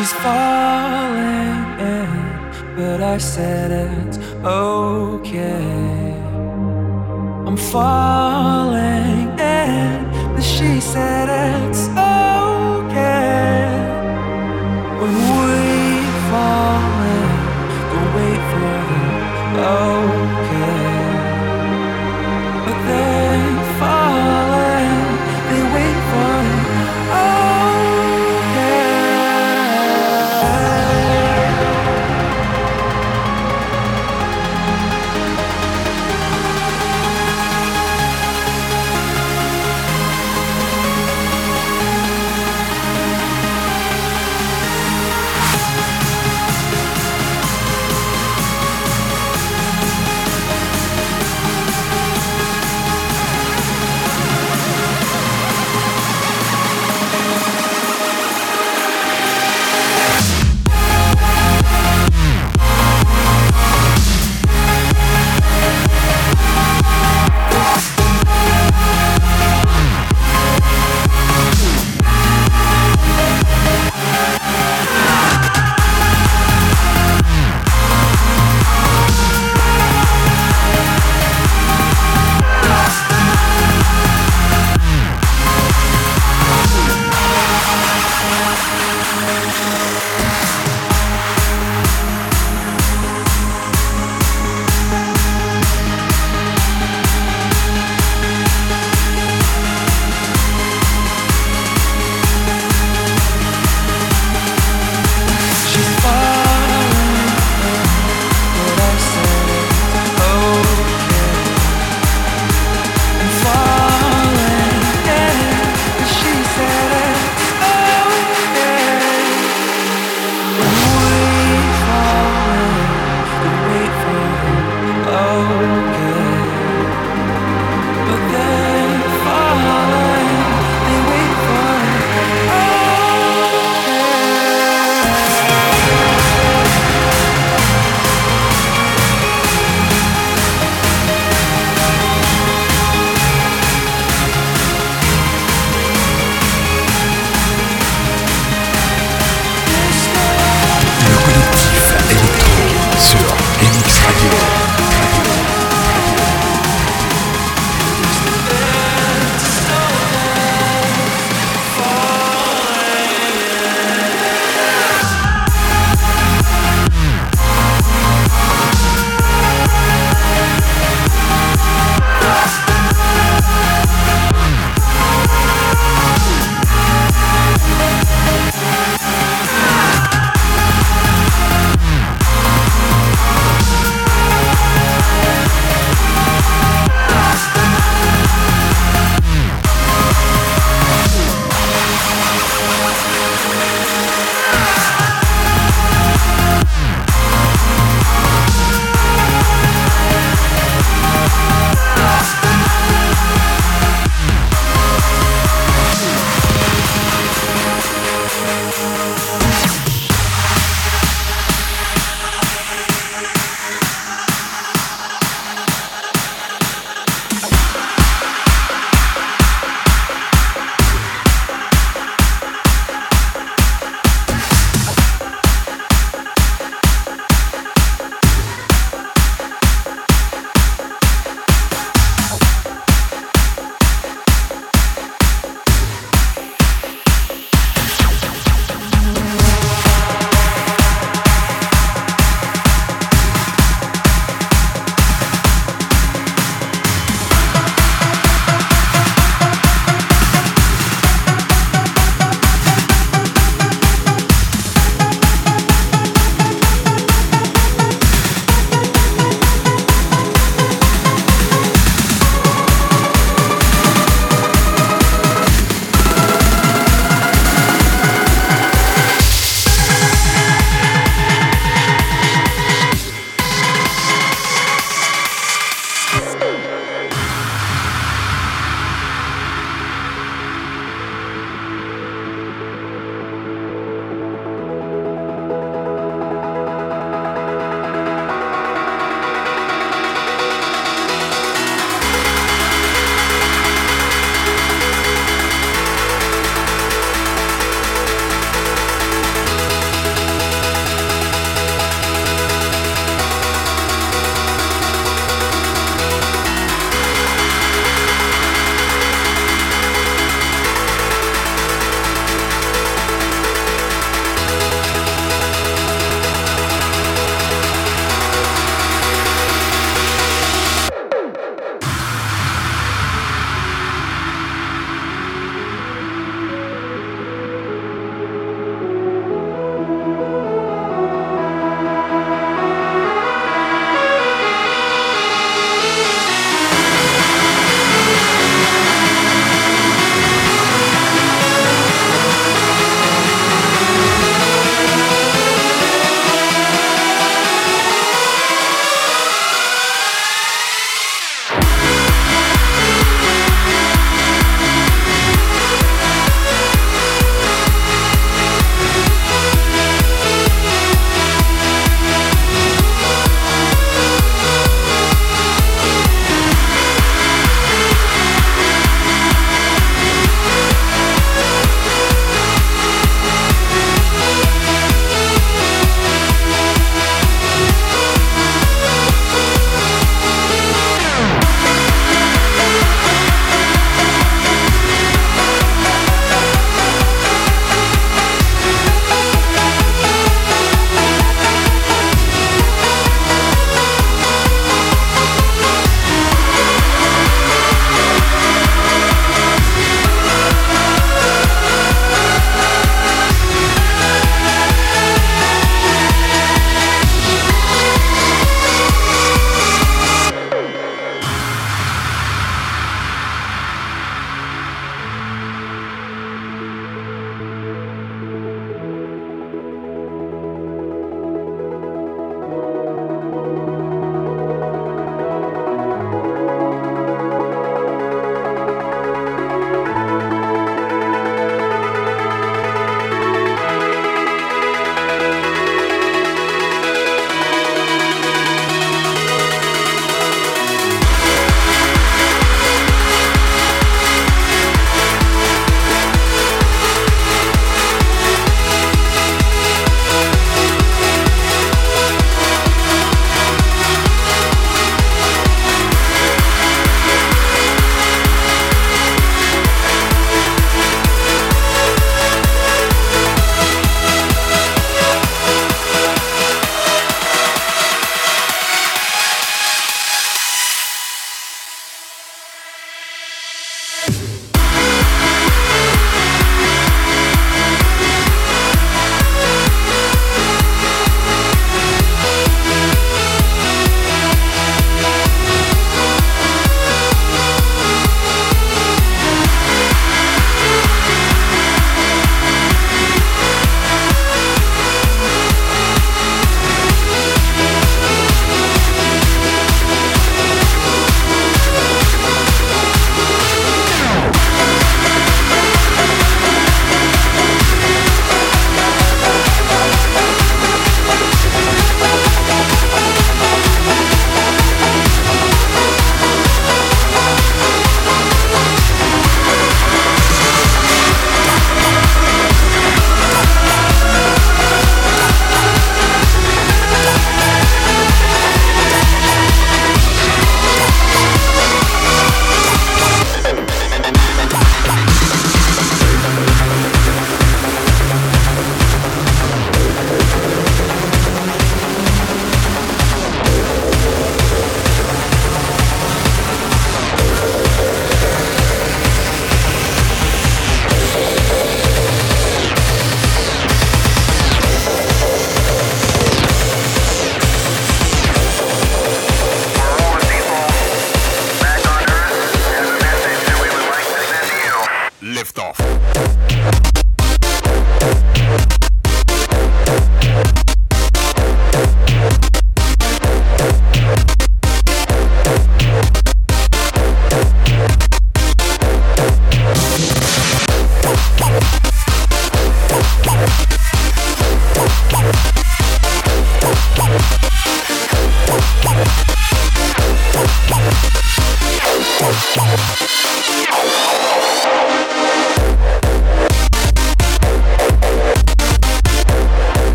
She's falling in, but I said it's okay. I'm falling in, but she said it's okay.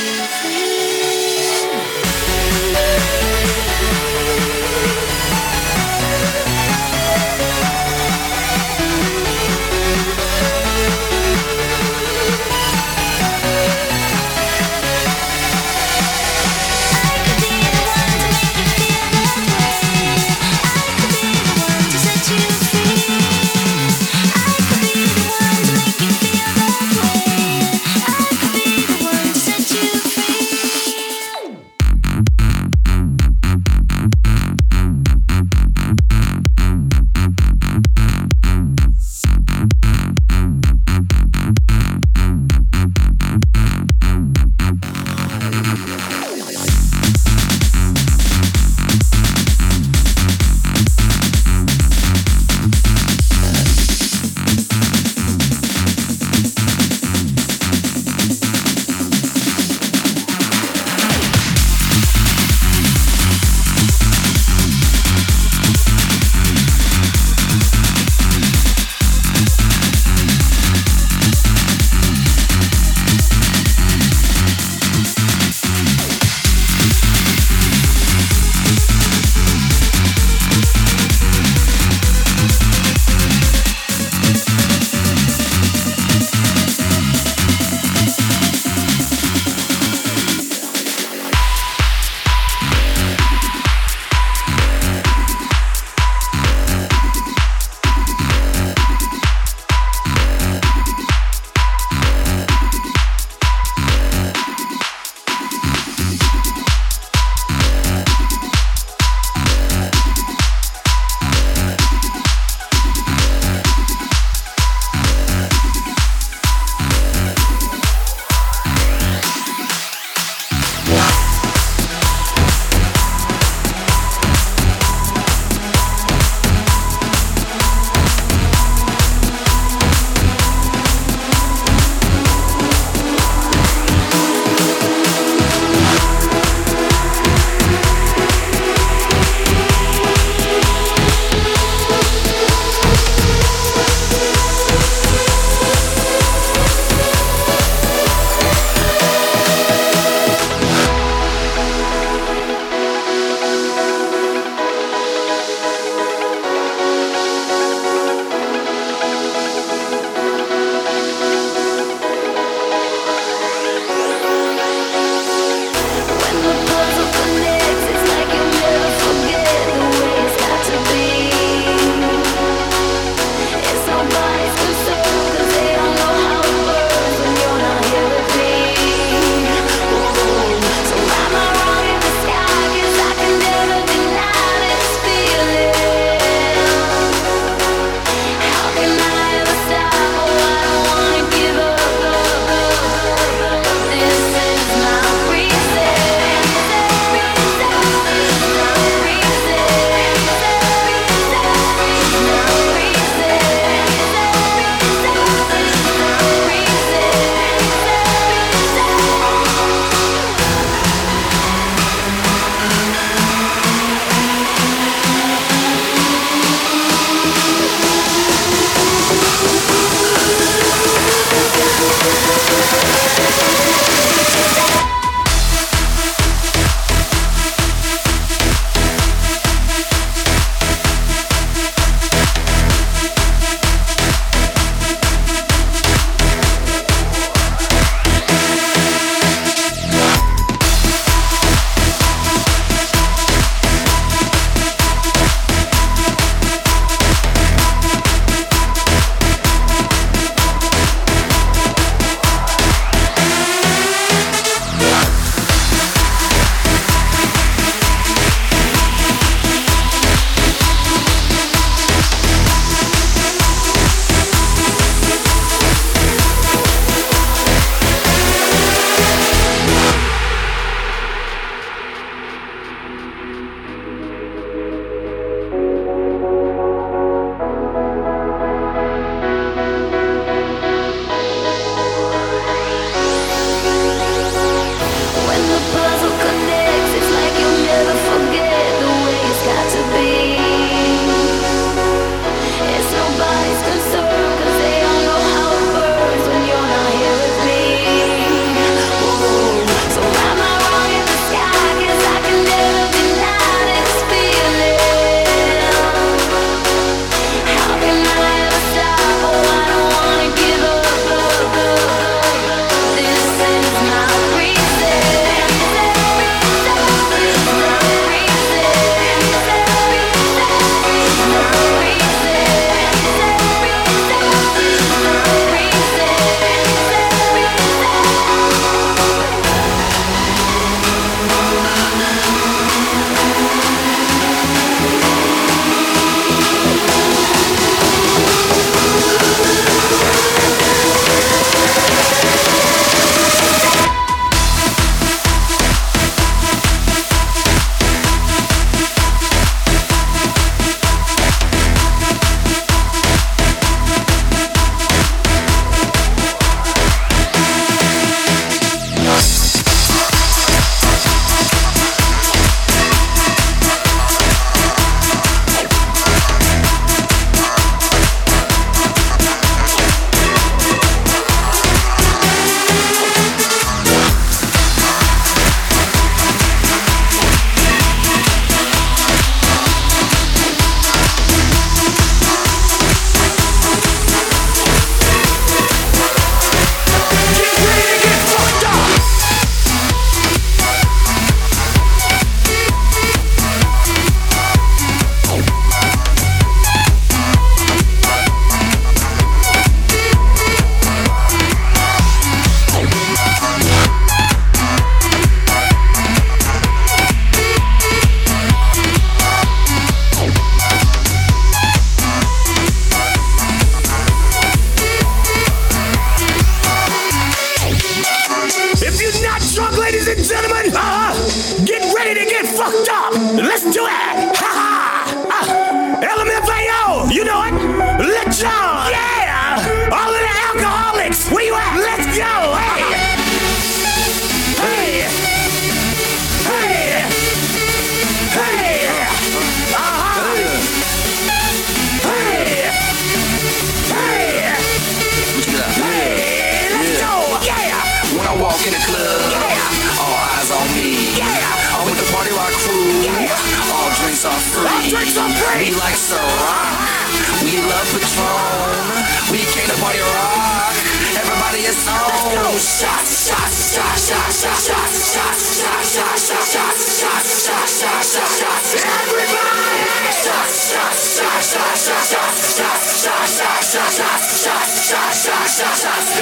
you free.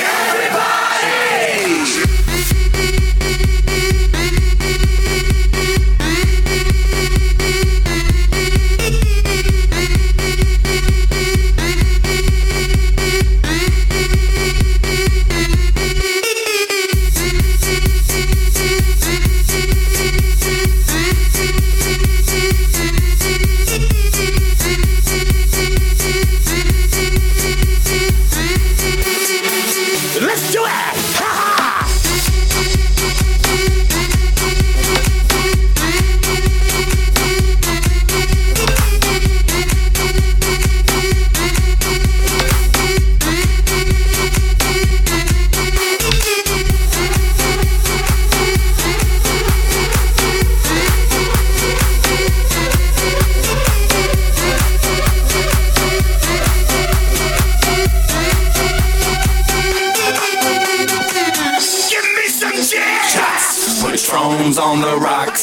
Everybody.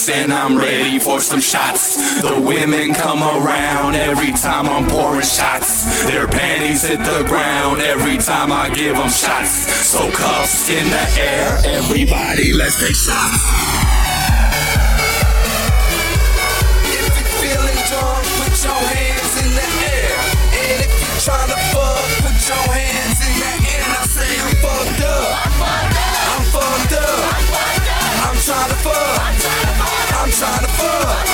And I'm ready for some shots. The women come around every time I'm pouring shots. Their panties hit the ground every time I give them shots. So cuffs in the air, everybody, let's take shots. Trying to fuck.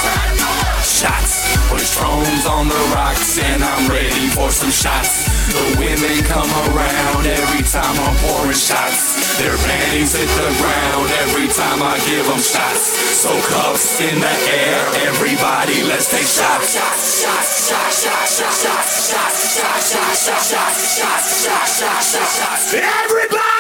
Shots. Patrons on the rocks, and I'm ready for some shots. The women come around every time I'm pouring shots. Their panties hit the ground every time I give them shots. So cuffs in the air, everybody, let's take shots. Shots, shots, shots, shots, shots, shots, shots, shots, shots, shots, shots, shots, shots, shots, shots, shots. Everybody,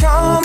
girl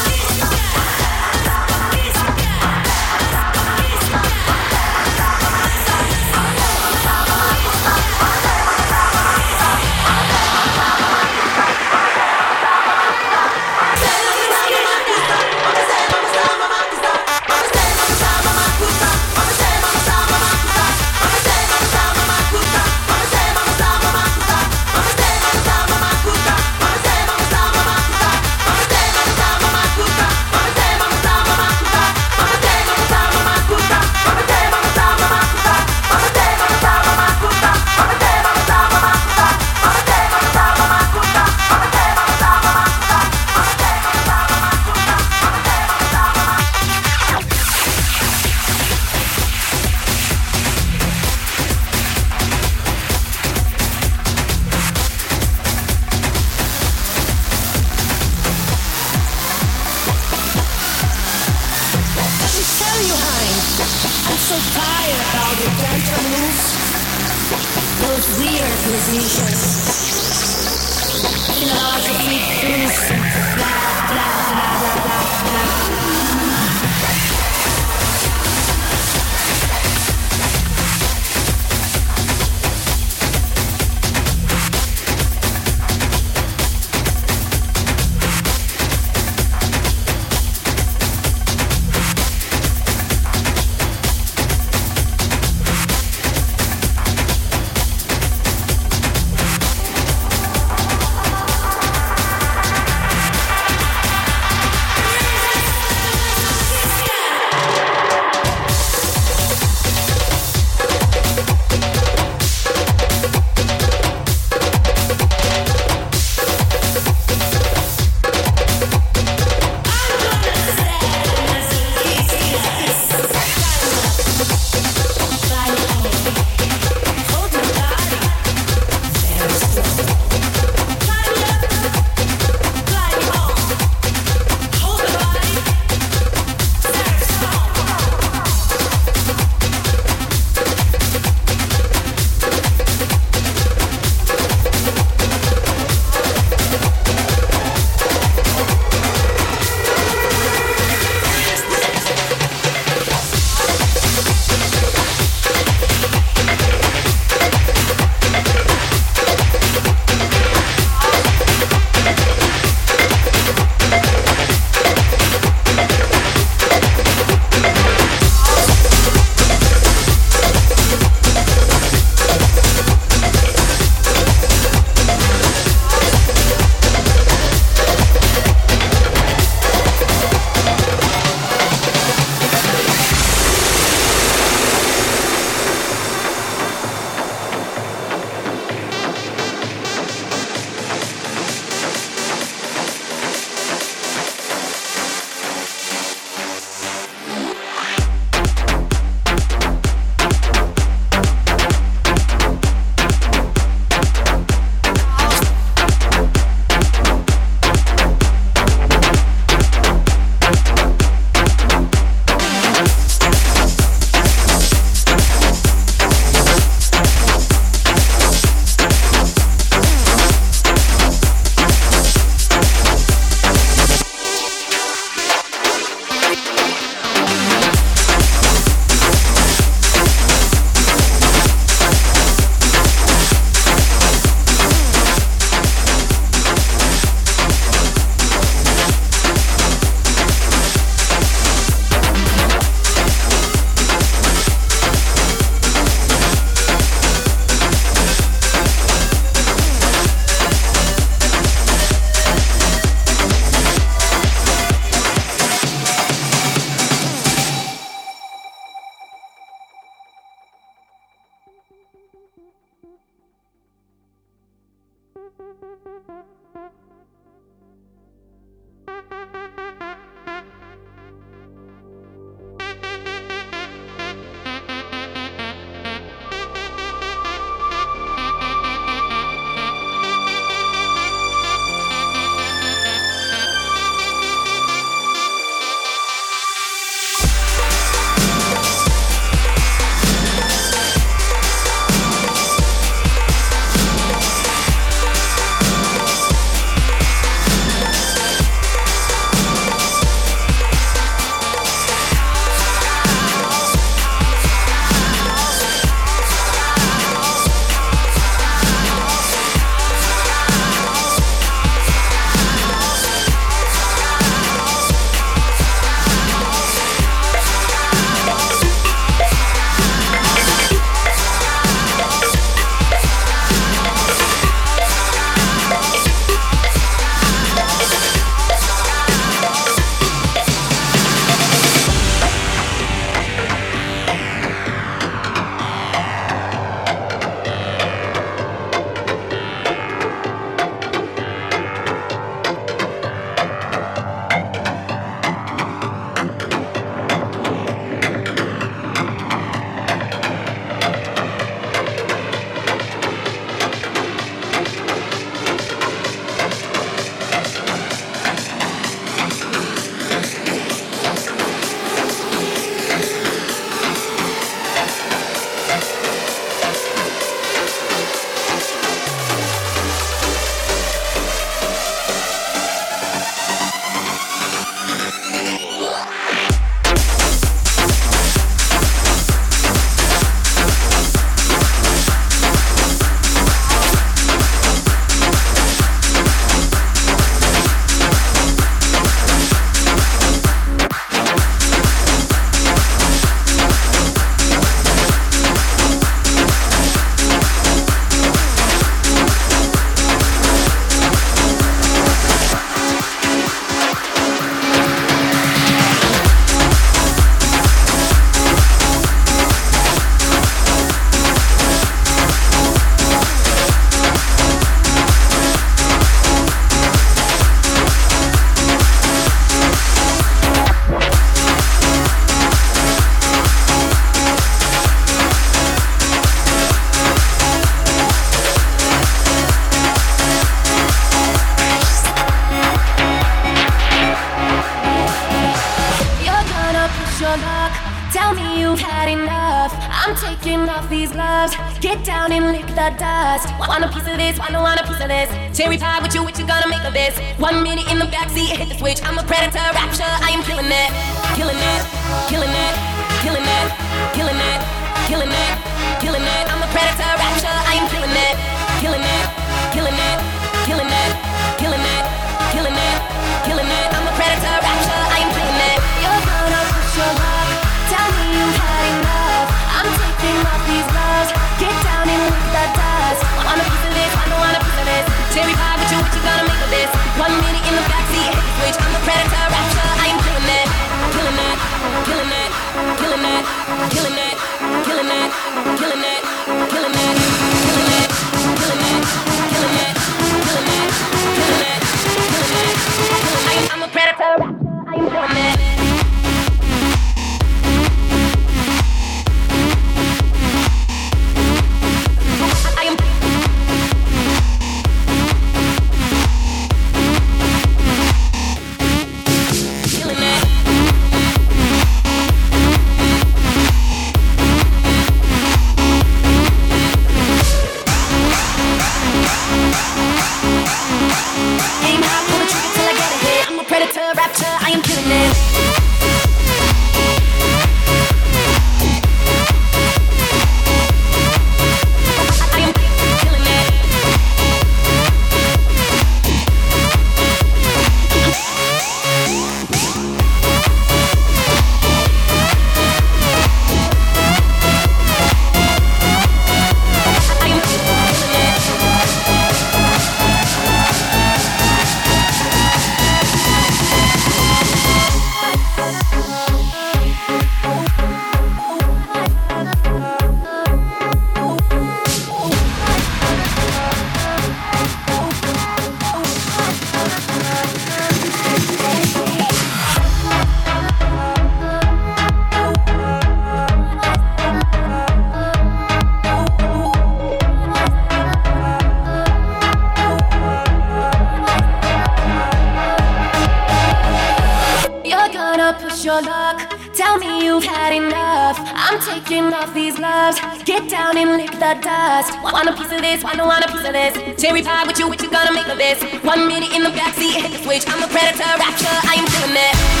dust. Want a piece of this, want, want a piece of this. Cherry pie with you, what you gonna make of this? One minute in the backseat, hit the switch. I'm a predator, rapture, I am killing it.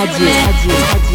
Adieu. Adieu.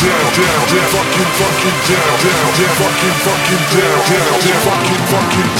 Down, down, down, fucking, fucking down, down, down, fucking, fucking down, down, down, fucking, fucking.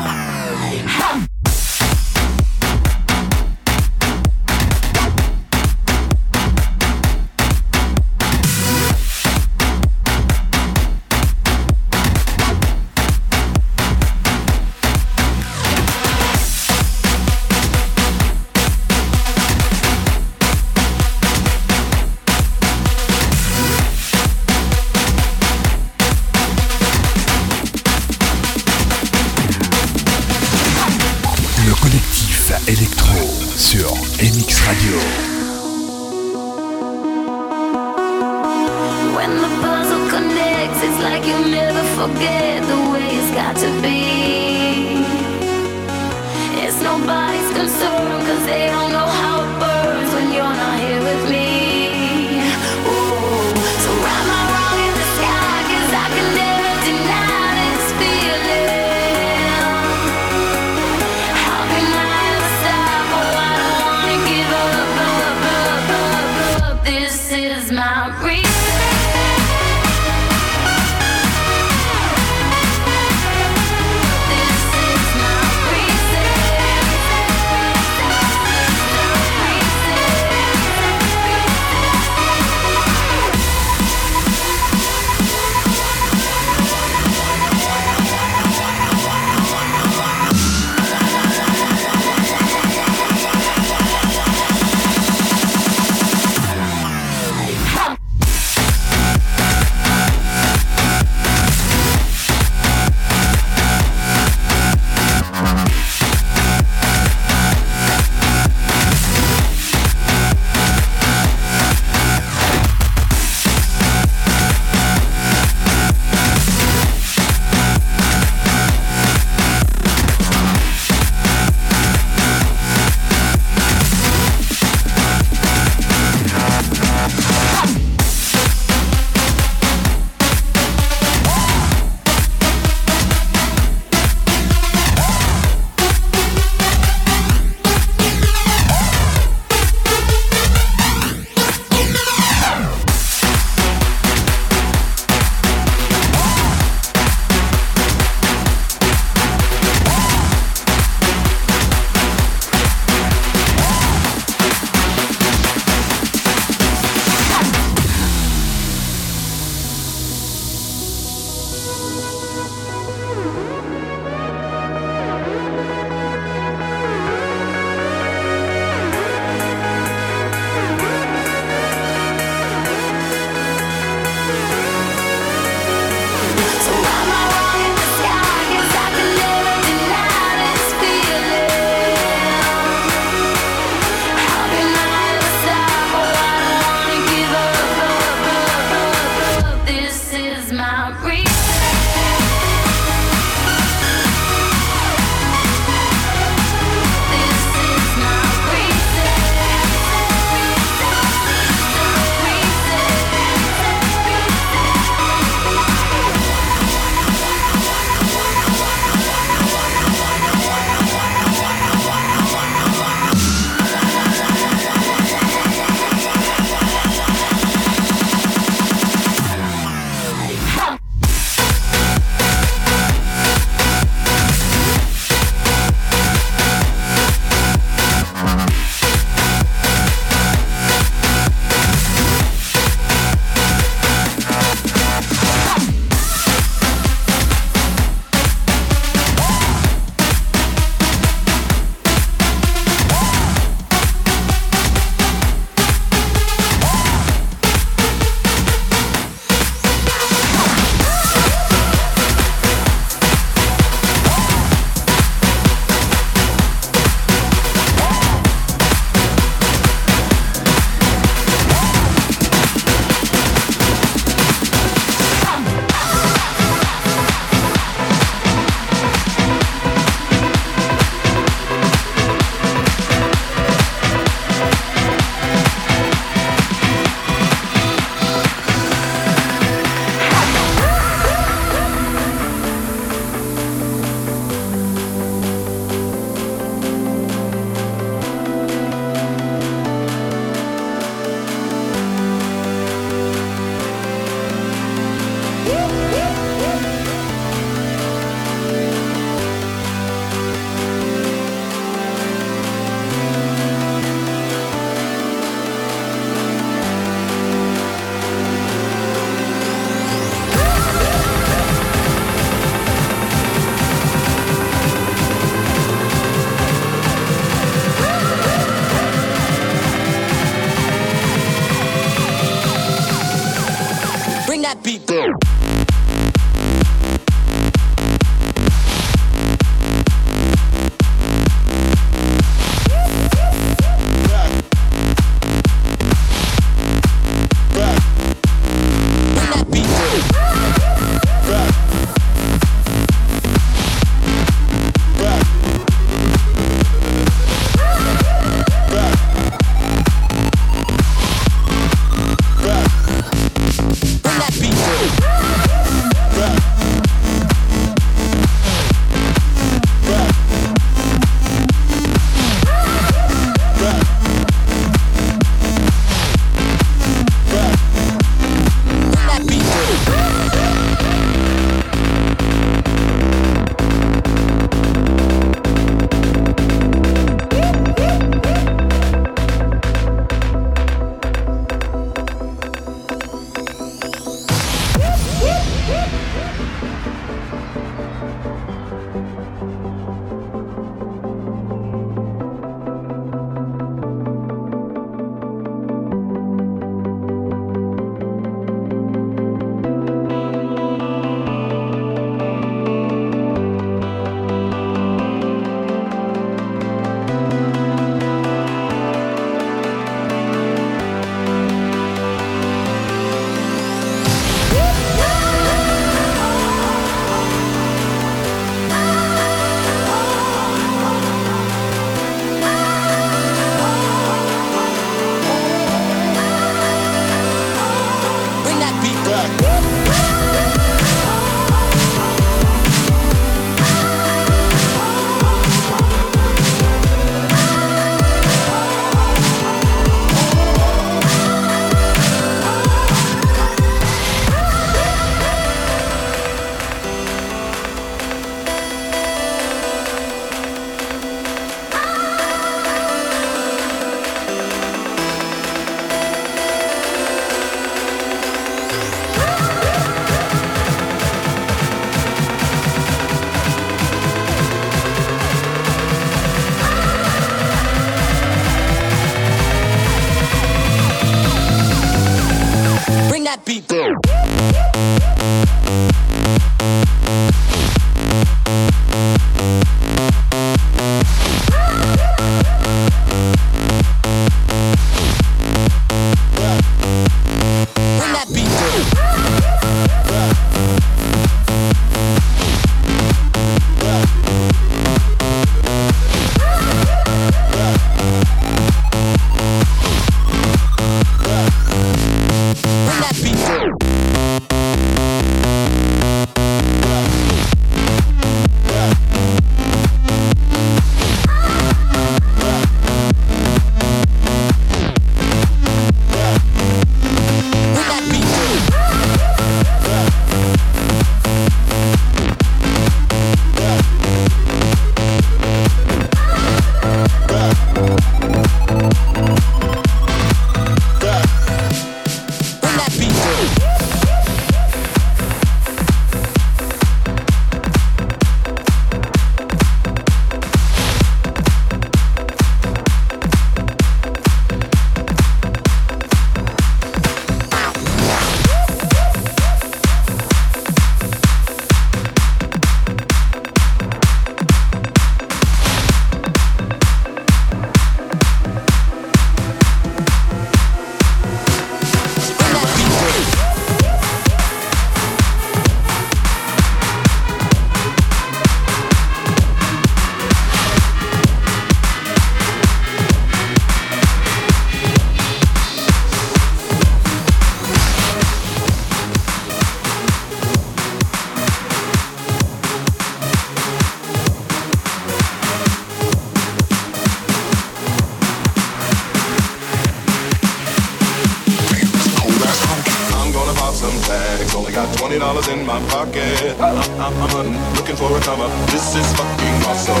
Only got twenty dollars in my pocket. Uh, uh, I'm, I'm, I'm hunting, looking for a comer. This is fucking awesome.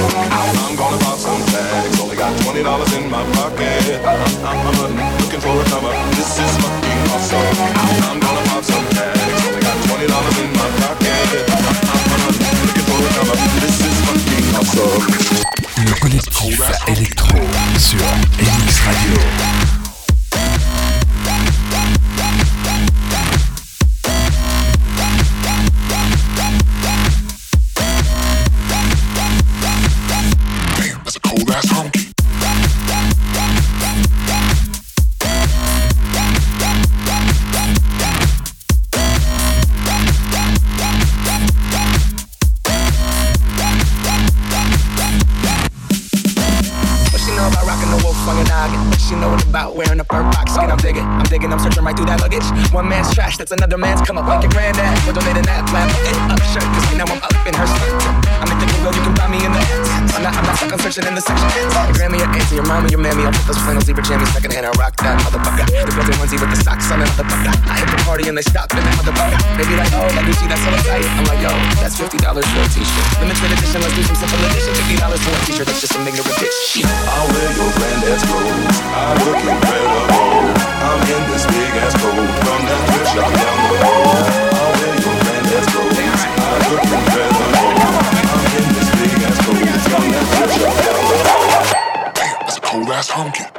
I'm gonna pop some tags. Only got twenty dollars in my pocket. Uh, I'm, I'm, I'm hunting, looking for a comer. This is fucking awesome. I'm gonna pop some tags. Only got twenty dollars in my pocket. I'm, I'm, hunting, looking for a comer. This is fucking awesome. Le collectif électro sur MX Radio. Trash, that's another man's come up. Like your granddad, or donating that flat bucket up shirt. Cause now I'm up in her skirt. I'm at the Goodwill, you can find me in the I'm not, I'm not stuck on searching in the section. Your Grammy, your auntie, your mama, your mammy. I'll put those flannel zebra jammies second hand. I rock that motherfucker. The building onesie with the socks on that motherfucker. I hit the party and they stop in that motherfucker. They be like, oh, like Gucci, that's so tight. I'm like, yo, that's fifty dollars for a t-shirt. Limited edition, let's do some simple edition. Fifty dollars for a t-shirt, that's just some ignorant bitch. Shit. I'll wear your granddad's clothes. I look incredible. I'm in this big ass coat from that thrift shop down the road. I'll wear your granddad's clothes. I look incredible. I'm in this big ass coat from that thrift shop down the road. Damn, that's a cold ass honky.